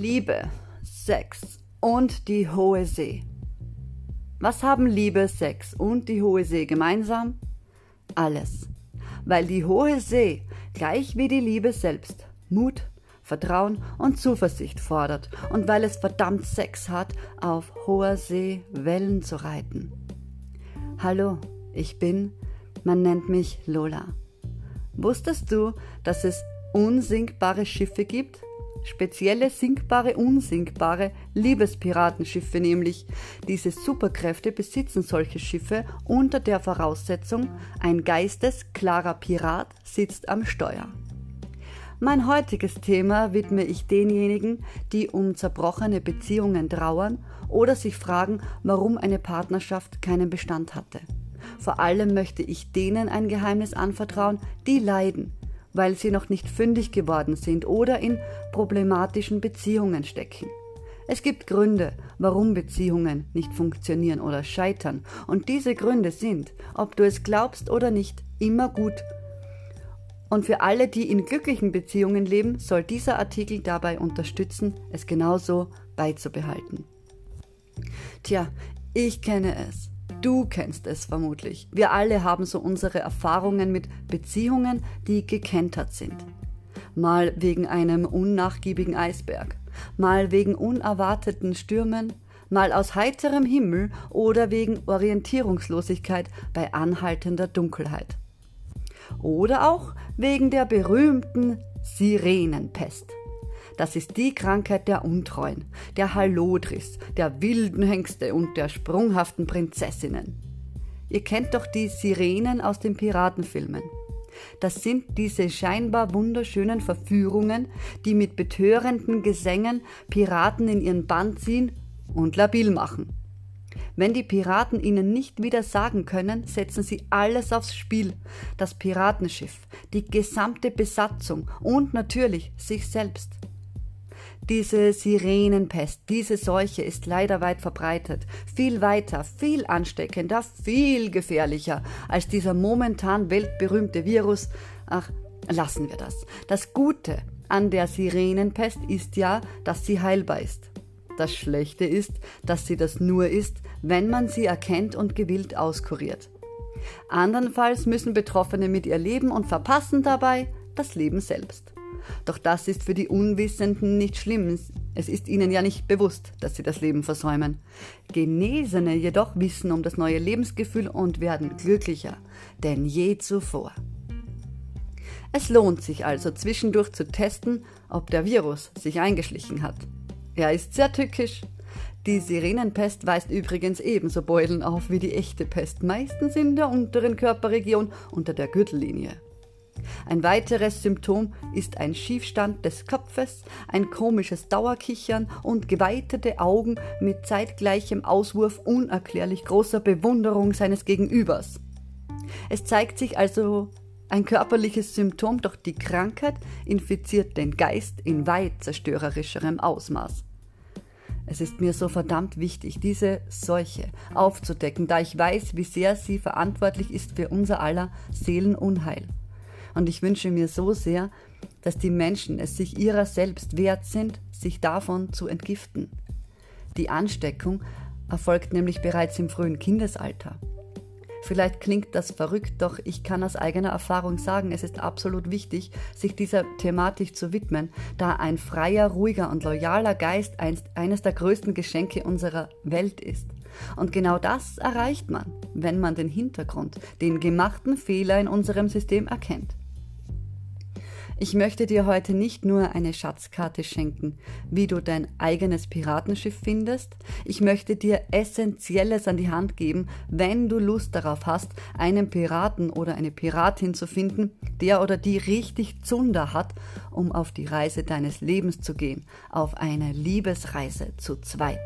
Liebe, Sex und die hohe See. Was haben Liebe, Sex und die hohe See gemeinsam? Alles. Weil die hohe See, gleich wie die Liebe selbst, Mut, Vertrauen und Zuversicht fordert und weil es verdammt Sex hat, auf hoher See Wellen zu reiten. Hallo, ich bin, man nennt mich Lola. Wusstest du, dass es unsinkbare Schiffe gibt? Spezielle sinkbare, unsinkbare Liebespiratenschiffe nämlich. Diese Superkräfte besitzen solche Schiffe unter der Voraussetzung, ein geistesklarer Pirat sitzt am Steuer. Mein heutiges Thema widme ich denjenigen, die um zerbrochene Beziehungen trauern oder sich fragen, warum eine Partnerschaft keinen Bestand hatte. Vor allem möchte ich denen ein Geheimnis anvertrauen, die leiden, weil sie noch nicht fündig geworden sind oder in problematischen Beziehungen stecken. Es gibt Gründe, warum Beziehungen nicht funktionieren oder scheitern, und diese Gründe sind, ob du es glaubst oder nicht, immer gut. Und für alle, die in glücklichen Beziehungen leben, soll dieser Artikel dabei unterstützen, es genauso beizubehalten. Tja, ich kenne es. Du kennst es vermutlich. Wir alle haben so unsere Erfahrungen mit Beziehungen, die gekentert sind. Mal wegen einem unnachgiebigen Eisberg, mal wegen unerwarteten Stürmen, mal aus heiterem Himmel oder wegen Orientierungslosigkeit bei anhaltender Dunkelheit. Oder auch wegen der berühmten Sirenenpest. Das ist die Krankheit der Untreuen, der Hallodris, der wilden Hengste und der sprunghaften Prinzessinnen. Ihr kennt doch die Sirenen aus den Piratenfilmen. Das sind diese scheinbar wunderschönen Verführungen, die mit betörenden Gesängen Piraten in ihren Bann ziehen und labil machen. Wenn die Piraten ihnen nicht wieder sagen können, setzen sie alles aufs Spiel. Das Piratenschiff, die gesamte Besatzung und natürlich sich selbst. Diese Sirenenpest, diese Seuche ist leider weit verbreitet, viel weiter, viel ansteckender, viel gefährlicher als dieser momentan weltberühmte Virus. Ach, lassen wir das. Das Gute an der Sirenenpest ist ja, dass sie heilbar ist. Das Schlechte ist, dass sie das nur ist, wenn man sie erkennt und gewillt auskuriert. Andernfalls müssen Betroffene mit ihr leben und verpassen dabei das Leben selbst. Doch das ist für die Unwissenden nicht schlimm. Es ist ihnen ja nicht bewusst, dass sie das Leben versäumen. Genesene jedoch wissen um das neue Lebensgefühl und werden glücklicher denn je zuvor. Es lohnt sich also zwischendurch zu testen, ob der Virus sich eingeschlichen hat. Er ist sehr tückisch. Die Sirenenpest weist übrigens ebenso Beulen auf wie die echte Pest, meistens in der unteren Körperregion unter der Gürtellinie. Ein weiteres Symptom ist ein Schiefstand des Kopfes, ein komisches Dauerkichern und geweitete Augen mit zeitgleichem Auswurf unerklärlich großer Bewunderung seines Gegenübers. Es zeigt sich also ein körperliches Symptom, doch die Krankheit infiziert den Geist in weit zerstörerischerem Ausmaß. Es ist mir so verdammt wichtig, diese Seuche aufzudecken, da ich weiß, wie sehr sie verantwortlich ist für unser aller Seelenunheil. Und ich wünsche mir so sehr, dass die Menschen es sich ihrer selbst wert sind, sich davon zu entgiften. Die Ansteckung erfolgt nämlich bereits im frühen Kindesalter. Vielleicht klingt das verrückt, doch ich kann aus eigener Erfahrung sagen, es ist absolut wichtig, sich dieser Thematik zu widmen, da ein freier, ruhiger und loyaler Geist eines der größten Geschenke unserer Welt ist. Und genau das erreicht man, wenn man den Hintergrund, den gemachten Fehler in unserem System erkennt. Ich möchte dir heute nicht nur eine Schatzkarte schenken, wie du dein eigenes Piratenschiff findest. Ich möchte dir Essentielles an die Hand geben, wenn du Lust darauf hast, einen Piraten oder eine Piratin zu finden, der oder die richtig Zunder hat, um auf die Reise deines Lebens zu gehen, auf eine Liebesreise zu zweit.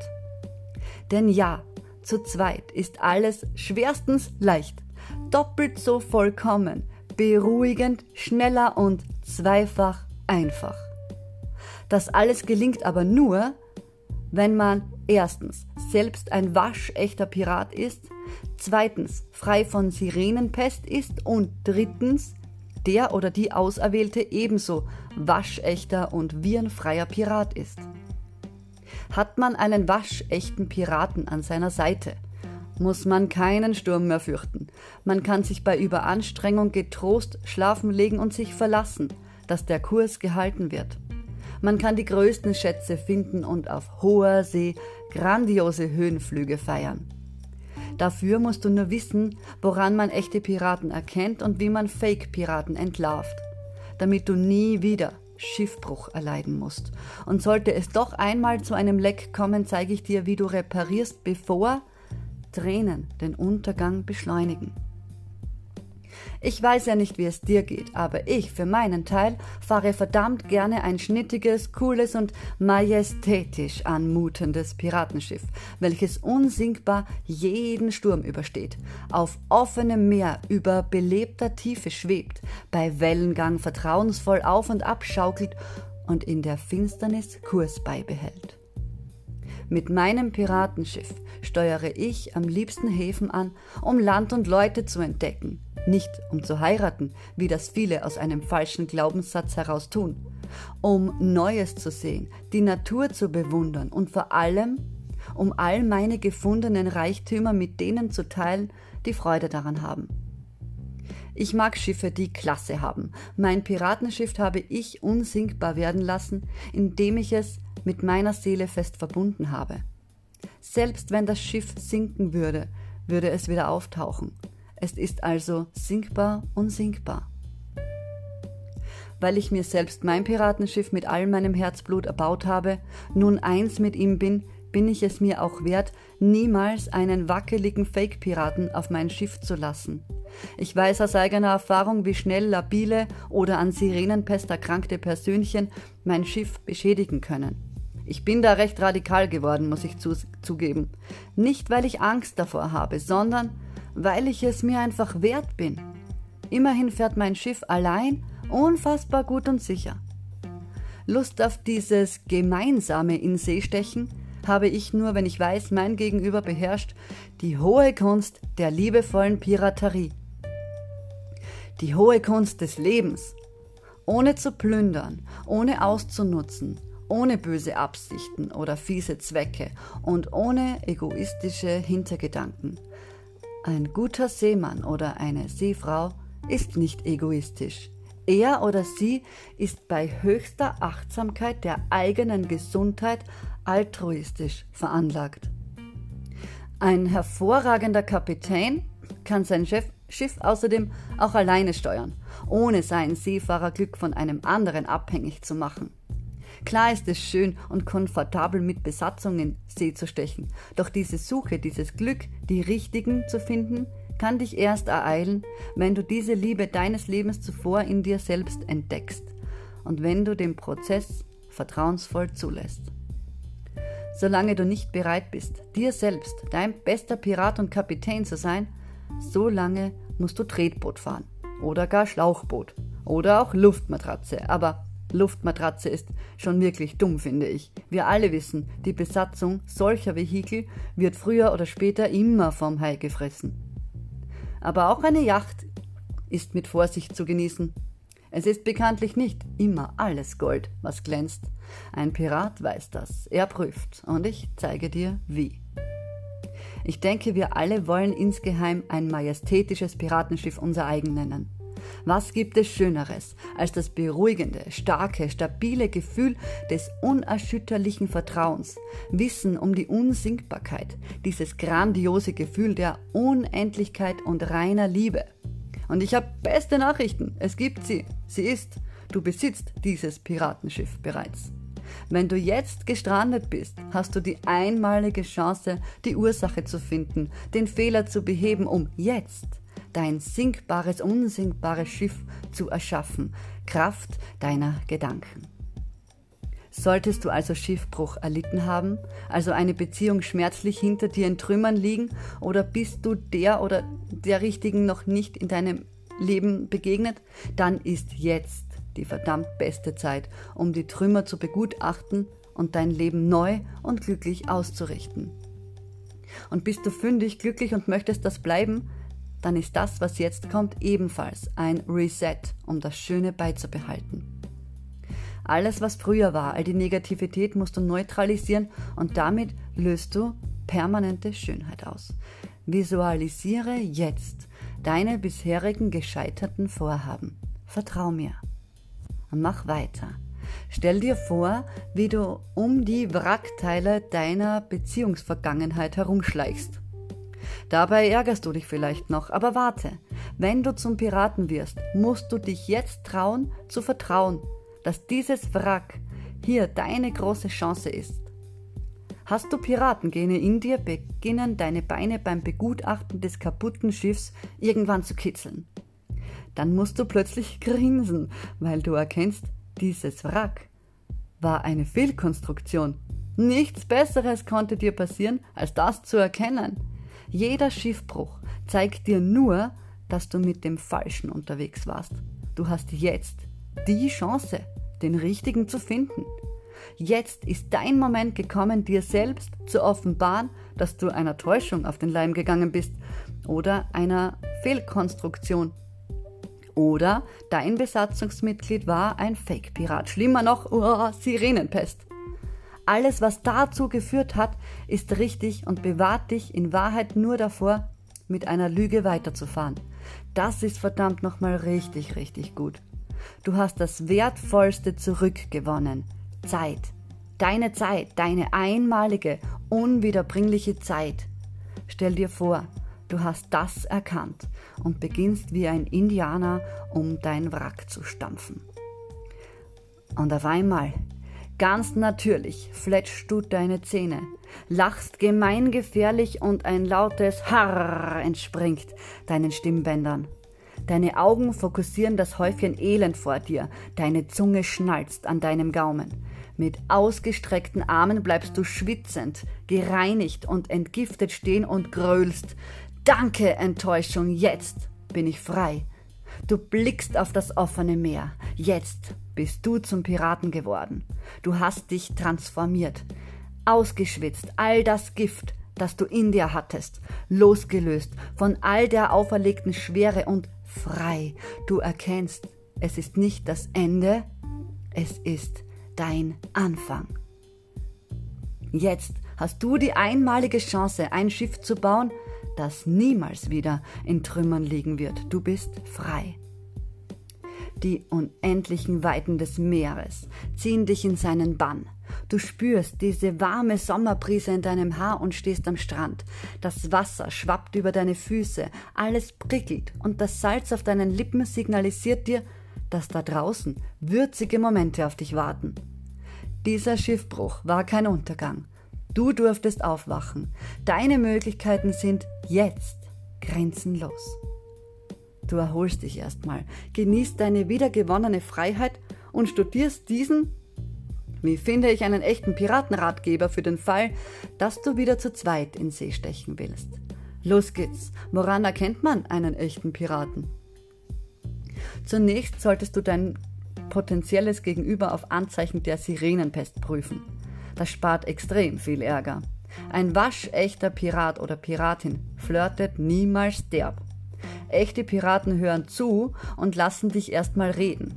Denn ja, zu zweit ist alles schwerstens leicht, doppelt so vollkommen, beruhigend, schneller und zweifach einfach. Das alles gelingt aber nur, wenn man erstens selbst ein waschechter Pirat ist, zweitens frei von Sirenenpest ist und drittens der oder die Auserwählte ebenso waschechter und virenfreier Pirat ist. Hat man einen waschechten Piraten an seiner Seite, muss man keinen Sturm mehr fürchten. Man kann sich bei Überanstrengung getrost schlafen legen und sich verlassen, dass der Kurs gehalten wird. Man kann die größten Schätze finden und auf hoher See grandiose Höhenflüge feiern. Dafür musst du nur wissen, woran man echte Piraten erkennt und wie man Fake-Piraten entlarvt, damit du nie wieder Schiffbruch erleiden musst. Und sollte es doch einmal zu einem Leck kommen, zeige ich dir, wie du reparierst, bevor Tränen den Untergang beschleunigen. Ich weiß ja nicht, wie es dir geht, aber ich für meinen Teil fahre verdammt gerne ein schnittiges, cooles und majestätisch anmutendes Piratenschiff, welches unsinkbar jeden Sturm übersteht, auf offenem Meer über belebter Tiefe schwebt, bei Wellengang vertrauensvoll auf und ab schaukelt und in der Finsternis Kurs beibehält. Mit meinem Piratenschiff steuere ich am liebsten Häfen an, um Land und Leute zu entdecken, nicht um zu heiraten, wie das viele aus einem falschen Glaubenssatz heraus tun, um Neues zu sehen, die Natur zu bewundern und vor allem um all meine gefundenen Reichtümer mit denen zu teilen, die Freude daran haben. Ich mag Schiffe, die Klasse haben. Mein Piratenschiff habe ich unsinkbar werden lassen, indem ich es mit meiner Seele fest verbunden habe. Selbst wenn das Schiff sinken würde, würde es wieder auftauchen. Es ist also sinkbar, unsinkbar. Weil ich mir selbst mein Piratenschiff mit all meinem Herzblut erbaut habe, nun eins mit ihm bin, bin ich es mir auch wert, niemals einen wackeligen Fake-Piraten auf mein Schiff zu lassen. Ich weiß aus eigener Erfahrung, wie schnell labile oder an Sirenenpest erkrankte Persönchen mein Schiff beschädigen können. Ich bin da recht radikal geworden, muss ich zu zugeben. Nicht, weil ich Angst davor habe, sondern weil ich es mir einfach wert bin. Immerhin fährt mein Schiff allein unfassbar gut und sicher. Lust auf dieses gemeinsame in See stechen habe ich nur, wenn ich weiß, mein Gegenüber beherrscht die hohe Kunst der liebevollen Piraterie. Die hohe Kunst des Lebens, ohne zu plündern, ohne auszunutzen, ohne böse Absichten oder fiese Zwecke und ohne egoistische Hintergedanken, ein guter Seemann oder eine Seefrau ist nicht egoistisch. Er oder sie ist bei höchster Achtsamkeit der eigenen Gesundheit altruistisch veranlagt. Ein hervorragender Kapitän kann sein Chef Schiff außerdem auch alleine steuern, ohne sein Seefahrerglück von einem anderen abhängig zu machen. Klar ist es schön und komfortabel mit Besatzung in See zu stechen, doch diese Suche, dieses Glück, die richtigen zu finden, kann dich erst ereilen, wenn du diese Liebe deines Lebens zuvor in dir selbst entdeckst und wenn du den Prozess vertrauensvoll zulässt. Solange du nicht bereit bist, dir selbst dein bester Pirat und Kapitän zu sein, solange musst du Tretboot fahren oder gar Schlauchboot oder auch Luftmatratze, aber Luftmatratze ist schon wirklich dumm, finde ich. Wir alle wissen, die Besatzung solcher Vehikel wird früher oder später immer vom Hai gefressen. Aber auch eine Yacht ist mit Vorsicht zu genießen. Es ist bekanntlich nicht immer alles Gold, was glänzt. Ein Pirat weiß das, er prüft, und ich zeige dir wie. Ich denke, wir alle wollen insgeheim ein majestätisches Piratenschiff unser eigen nennen. Was gibt es Schöneres als das beruhigende, starke, stabile Gefühl des unerschütterlichen Vertrauens, Wissen um die Unsinkbarkeit, dieses grandiose Gefühl der Unendlichkeit und reiner Liebe. Und ich habe beste Nachrichten, es gibt sie, sie ist, du besitzt dieses Piratenschiff bereits. Wenn du jetzt gestrandet bist, hast du die einmalige Chance, die Ursache zu finden, den Fehler zu beheben, um jetzt dein sinkbares, unsinkbares Schiff zu erschaffen, Kraft deiner Gedanken. Solltest du also Schiffbruch erlitten haben, also eine Beziehung schmerzlich hinter dir in Trümmern liegen, oder bist du der oder der Richtigen noch nicht in deinem Leben begegnet, dann ist jetzt die verdammt beste Zeit, um die Trümmer zu begutachten und dein Leben neu und glücklich auszurichten. Und bist du fündig, glücklich und möchtest das bleiben, dann ist das, was jetzt kommt, ebenfalls ein Reset, um das Schöne beizubehalten. Alles, was früher war, all die Negativität musst du neutralisieren und damit löst du permanente Schönheit aus. Visualisiere jetzt deine bisherigen gescheiterten Vorhaben. Vertrau mir. Und mach weiter. Stell dir vor, wie du um die Wrackteile deiner Beziehungsvergangenheit herumschleichst. Dabei ärgerst du dich vielleicht noch, aber warte, wenn du zum Piraten wirst, musst du dich jetzt trauen zu vertrauen, dass dieses Wrack hier deine große Chance ist. Hast du Piratengene in dir, beginnen deine Beine beim Begutachten des kaputten Schiffs irgendwann zu kitzeln. Dann musst du plötzlich grinsen, weil du erkennst, dieses Wrack war eine Fehlkonstruktion. Nichts Besseres konnte dir passieren, als das zu erkennen. Jeder Schiffbruch zeigt dir nur, dass du mit dem Falschen unterwegs warst. Du hast jetzt die Chance, den Richtigen zu finden. Jetzt ist dein Moment gekommen, dir selbst zu offenbaren, dass du einer Täuschung auf den Leim gegangen bist oder einer Fehlkonstruktion. Oder dein Besatzungsmitglied war ein Fake-Pirat. Schlimmer noch, oh, Sirenenpest. Alles, was dazu geführt hat, ist richtig und bewahrt dich in Wahrheit nur davor, mit einer Lüge weiterzufahren. Das ist verdammt nochmal richtig, richtig gut. Du hast das Wertvollste zurückgewonnen. Zeit. Deine Zeit, deine einmalige, unwiederbringliche Zeit. Stell dir vor, du hast das erkannt und beginnst wie ein Indianer um dein Wrack zu stampfen. Und auf einmal Ganz natürlich fletschst du deine Zähne, lachst gemeingefährlich und ein lautes Harr entspringt deinen Stimmbändern. Deine Augen fokussieren das Häufchen Elend vor dir, deine Zunge schnalzt an deinem Gaumen. Mit ausgestreckten Armen bleibst du schwitzend, gereinigt und entgiftet stehen und grölst. Danke, Enttäuschung, jetzt bin ich frei. Du blickst auf das offene Meer. Jetzt bist du zum Piraten geworden. Du hast dich transformiert, ausgeschwitzt, all das Gift, das du in dir hattest, losgelöst von all der auferlegten Schwere und frei. Du erkennst, es ist nicht das Ende, es ist dein Anfang. Jetzt hast du die einmalige Chance, ein Schiff zu bauen, das niemals wieder in Trümmern liegen wird. Du bist frei. Die unendlichen Weiten des Meeres ziehen dich in seinen Bann. Du spürst diese warme Sommerbrise in deinem Haar und stehst am Strand. Das Wasser schwappt über deine Füße, alles prickelt und das Salz auf deinen Lippen signalisiert dir, dass da draußen würzige Momente auf dich warten. Dieser Schiffbruch war kein Untergang. Du durftest aufwachen. Deine Möglichkeiten sind jetzt grenzenlos. Du erholst dich erstmal, genießt deine wiedergewonnene Freiheit und studierst diesen, wie finde ich einen echten Piratenratgeber für den Fall, dass du wieder zu zweit in See stechen willst. Los geht's. Woran erkennt man einen echten Piraten? Zunächst solltest du dein potenzielles Gegenüber auf Anzeichen der Sirenenpest prüfen. Das spart extrem viel Ärger. Ein waschechter Pirat oder Piratin flirtet niemals derb. Echte Piraten hören zu und lassen dich erstmal reden.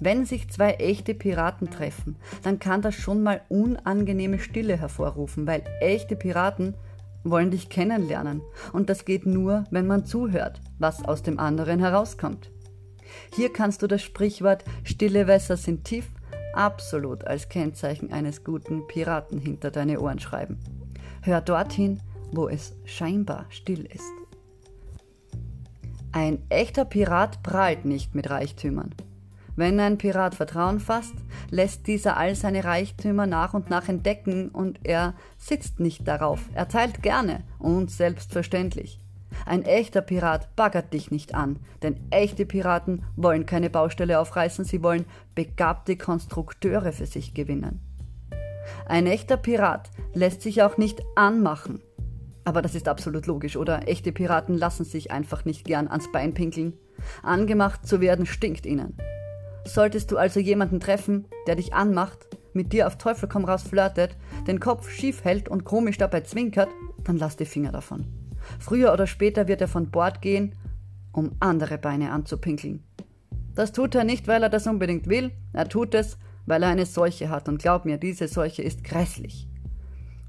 Wenn sich zwei echte Piraten treffen, dann kann das schon mal unangenehme Stille hervorrufen, weil echte Piraten wollen dich kennenlernen. Und das geht nur, wenn man zuhört, was aus dem anderen herauskommt. Hier kannst du das Sprichwort Stille Wässer sind tief absolut als Kennzeichen eines guten Piraten hinter deine Ohren schreiben. Hör dorthin, wo es scheinbar still ist. Ein echter Pirat prahlt nicht mit Reichtümern. Wenn ein Pirat Vertrauen fasst, lässt dieser all seine Reichtümer nach und nach entdecken und er sitzt nicht darauf. Er teilt gerne und selbstverständlich. Ein echter Pirat baggert dich nicht an, denn echte Piraten wollen keine Baustelle aufreißen, sie wollen begabte Konstrukteure für sich gewinnen. Ein echter Pirat lässt sich auch nicht anmachen. Aber das ist absolut logisch, oder? Echte Piraten lassen sich einfach nicht gern ans Bein pinkeln. Angemacht zu werden stinkt ihnen. Solltest du also jemanden treffen, der dich anmacht, mit dir auf Teufel komm raus flirtet, den Kopf schief hält und komisch dabei zwinkert, dann lass die Finger davon. Früher oder später wird er von Bord gehen, um andere Beine anzupinkeln. Das tut er nicht, weil er das unbedingt will, er tut es, weil er eine Seuche hat und glaub mir, diese Seuche ist grässlich.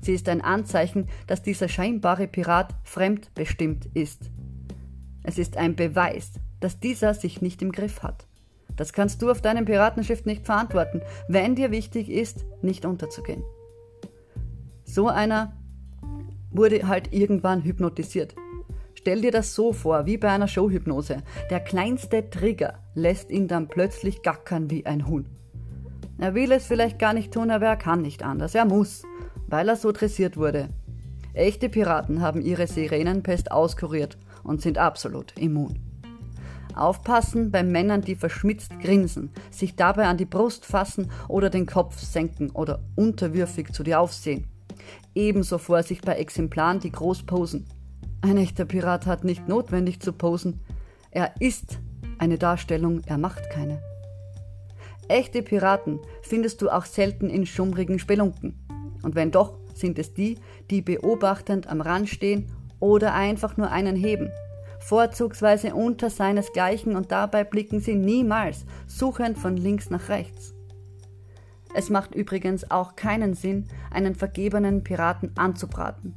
Sie ist ein Anzeichen, dass dieser scheinbare Pirat fremdbestimmt ist. Es ist ein Beweis, dass dieser sich nicht im Griff hat. Das kannst du auf deinem Piratenschiff nicht verantworten, wenn dir wichtig ist, nicht unterzugehen. So einer wurde halt irgendwann hypnotisiert. Stell dir das so vor, wie bei einer Showhypnose. Der kleinste Trigger lässt ihn dann plötzlich gackern wie ein Huhn. Er will es vielleicht gar nicht tun, aber er kann nicht anders. Er muss, weil er so dressiert wurde. Echte Piraten haben ihre Sirenenpest auskuriert und sind absolut immun. Aufpassen bei Männern, die verschmitzt grinsen, sich dabei an die Brust fassen oder den Kopf senken oder unterwürfig zu dir aufsehen. Ebenso Vorsicht bei Exemplaren, die groß posen. Ein echter Pirat hat nicht notwendig zu posen. Er ist eine Darstellung, er macht keine. Echte Piraten findest du auch selten in schummrigen Spelunken. Und wenn doch, sind es die, die beobachtend am Rand stehen oder einfach nur einen heben. Vorzugsweise unter seinesgleichen und dabei blicken sie niemals suchend von links nach rechts. Es macht übrigens auch keinen Sinn, einen vergebenen Piraten anzubraten.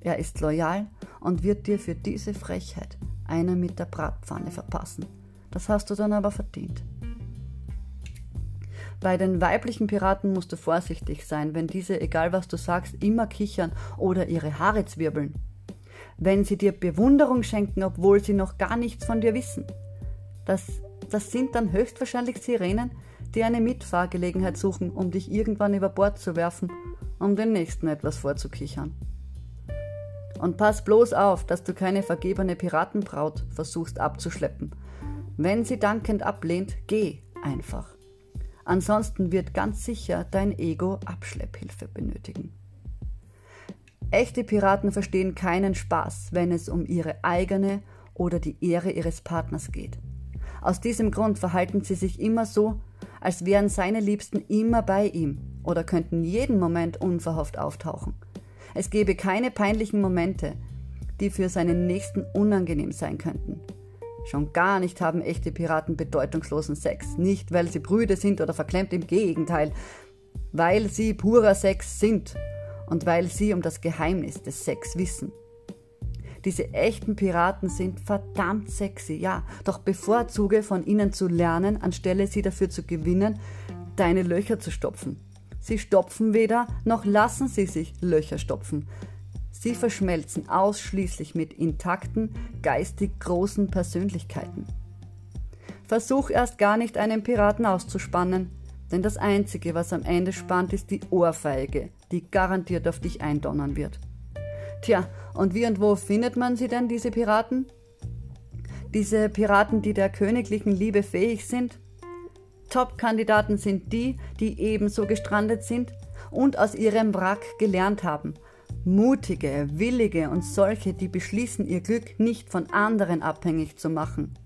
Er ist loyal und wird dir für diese Frechheit eine mit der Bratpfanne verpassen. Das hast du dann aber verdient. Bei den weiblichen Piraten musst du vorsichtig sein, wenn diese, egal was du sagst, immer kichern oder ihre Haare zwirbeln. Wenn sie dir Bewunderung schenken, obwohl sie noch gar nichts von dir wissen. Das, das sind dann höchstwahrscheinlich Sirenen, die eine Mitfahrgelegenheit suchen, um dich irgendwann über Bord zu werfen, um den nächsten etwas vorzukichern. Und pass bloß auf, dass du keine vergebene Piratenbraut versuchst abzuschleppen. Wenn sie dankend ablehnt, geh einfach. Ansonsten wird ganz sicher dein Ego Abschlepphilfe benötigen. Echte Piraten verstehen keinen Spaß, wenn es um ihre eigene oder die Ehre ihres Partners geht. Aus diesem Grund verhalten sie sich immer so, als wären seine Liebsten immer bei ihm oder könnten jeden Moment unverhofft auftauchen. Es gebe keine peinlichen Momente, die für seinen Nächsten unangenehm sein könnten. Schon gar nicht haben echte Piraten bedeutungslosen Sex. Nicht, weil sie Brüde sind oder verklemmt, im Gegenteil. Weil sie purer Sex sind und weil sie um das Geheimnis des Sex wissen. Diese echten Piraten sind verdammt sexy, ja, doch bevorzuge von ihnen zu lernen, anstelle sie dafür zu gewinnen, deine Löcher zu stopfen. Sie stopfen weder, noch lassen sie sich Löcher stopfen. Sie verschmelzen ausschließlich mit intakten, geistig großen Persönlichkeiten. Versuch erst gar nicht einen Piraten auszuspannen, denn das Einzige, was am Ende spannt, ist die Ohrfeige, die garantiert auf dich eindonnern wird. Tja, und wie und wo findet man sie denn, diese Piraten? Diese Piraten, die der königlichen Liebe fähig sind? Top-Kandidaten sind die, die ebenso gestrandet sind und aus ihrem Wrack gelernt haben Mutige, willige und solche, die beschließen, ihr Glück nicht von anderen abhängig zu machen.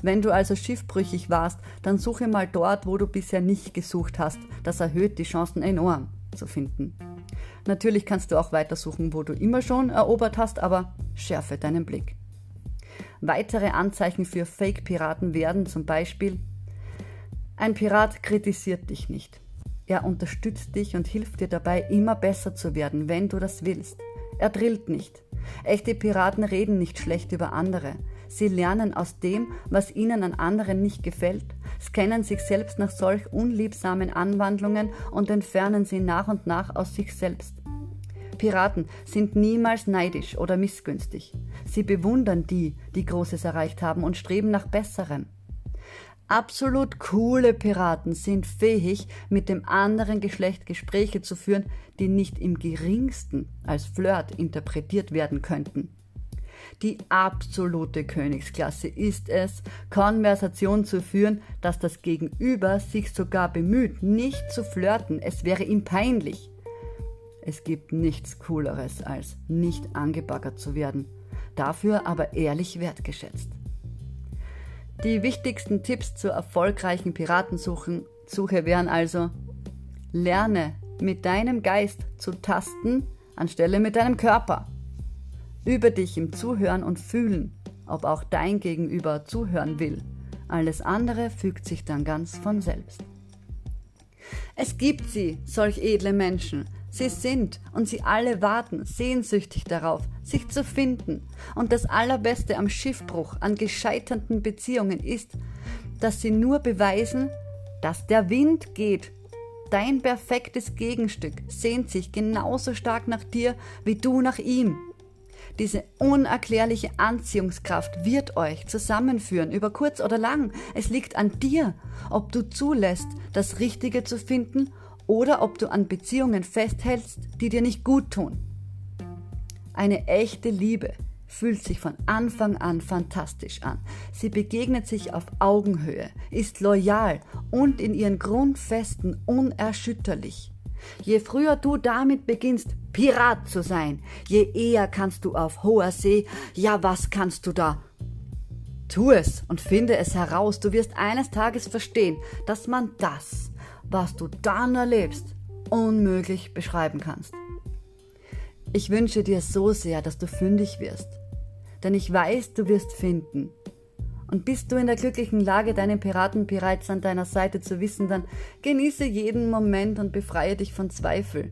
Wenn du also schiffbrüchig warst, dann suche mal dort, wo du bisher nicht gesucht hast. Das erhöht die Chancen enorm zu finden. Natürlich kannst du auch weitersuchen, wo du immer schon erobert hast, aber schärfe deinen Blick. Weitere Anzeichen für Fake-Piraten werden zum Beispiel ein Pirat kritisiert dich nicht. Er unterstützt dich und hilft dir dabei, immer besser zu werden, wenn du das willst. Er drillt nicht. Echte Piraten reden nicht schlecht über andere. Sie lernen aus dem, was ihnen an anderen nicht gefällt, scannen sich selbst nach solch unliebsamen Anwandlungen und entfernen sie nach und nach aus sich selbst. Piraten sind niemals neidisch oder missgünstig. Sie bewundern die, die Großes erreicht haben und streben nach Besserem. Absolut coole Piraten sind fähig, mit dem anderen Geschlecht Gespräche zu führen, die nicht im geringsten als Flirt interpretiert werden könnten. Die absolute Königsklasse ist es, Konversation zu führen, dass das Gegenüber sich sogar bemüht, nicht zu flirten, es wäre ihm peinlich. Es gibt nichts Cooleres, als nicht angebaggert zu werden, dafür aber ehrlich wertgeschätzt. Die wichtigsten Tipps zur erfolgreichen Piratensuche wären also, lerne mit deinem Geist zu tasten, anstelle mit deinem Körper. Übe dich im Zuhören und Fühlen, ob auch dein Gegenüber zuhören will. Alles andere fügt sich dann ganz von selbst. Es gibt sie, solch edle Menschen. Sie sind und sie alle warten sehnsüchtig darauf, sich zu finden. Und das Allerbeste am Schiffbruch, an gescheiterten Beziehungen ist, dass sie nur beweisen, dass der Wind geht. Dein perfektes Gegenstück sehnt sich genauso stark nach dir wie du nach ihm. Diese unerklärliche Anziehungskraft wird euch zusammenführen, über kurz oder lang. Es liegt an dir, ob du zulässt, das Richtige zu finden oder ob du an Beziehungen festhältst, die dir nicht gut tun. Eine echte Liebe fühlt sich von Anfang an fantastisch an. Sie begegnet sich auf Augenhöhe, ist loyal und in ihren Grundfesten unerschütterlich. Je früher du damit beginnst, Pirat zu sein, je eher kannst du auf hoher See, ja was kannst du da? Tu es und finde es heraus, du wirst eines Tages verstehen, dass man das, was du dann erlebst, unmöglich beschreiben kannst. Ich wünsche dir so sehr, dass du fündig wirst, denn ich weiß, du wirst finden. Und bist du in der glücklichen Lage, deinen Piraten bereits an deiner Seite zu wissen, dann genieße jeden Moment und befreie dich von Zweifel,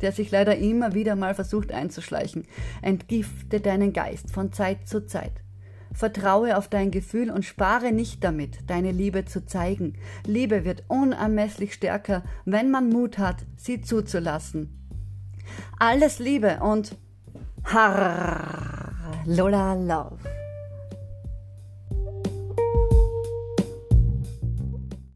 der sich leider immer wieder mal versucht einzuschleichen. Entgifte deinen Geist von Zeit zu Zeit. Vertraue auf dein Gefühl und spare nicht damit, deine Liebe zu zeigen. Liebe wird unermesslich stärker, wenn man Mut hat, sie zuzulassen. Alles Liebe und Har Lola Love.